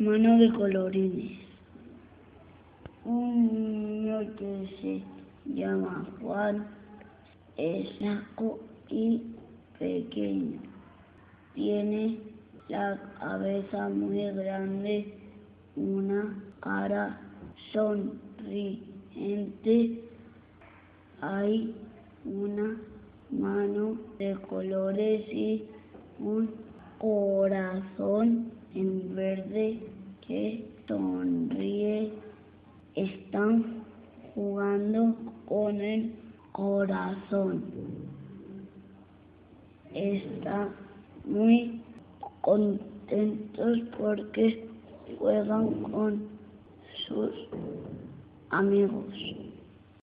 Mano de colorines. Un niño que se llama Juan es flaco y pequeño. Tiene la cabeza muy grande, una cara sonriente. Hay una mano de colores y un corazón en verde que sonríe. Están jugando con el corazón. Están muy contentos porque juegan con sus amigos.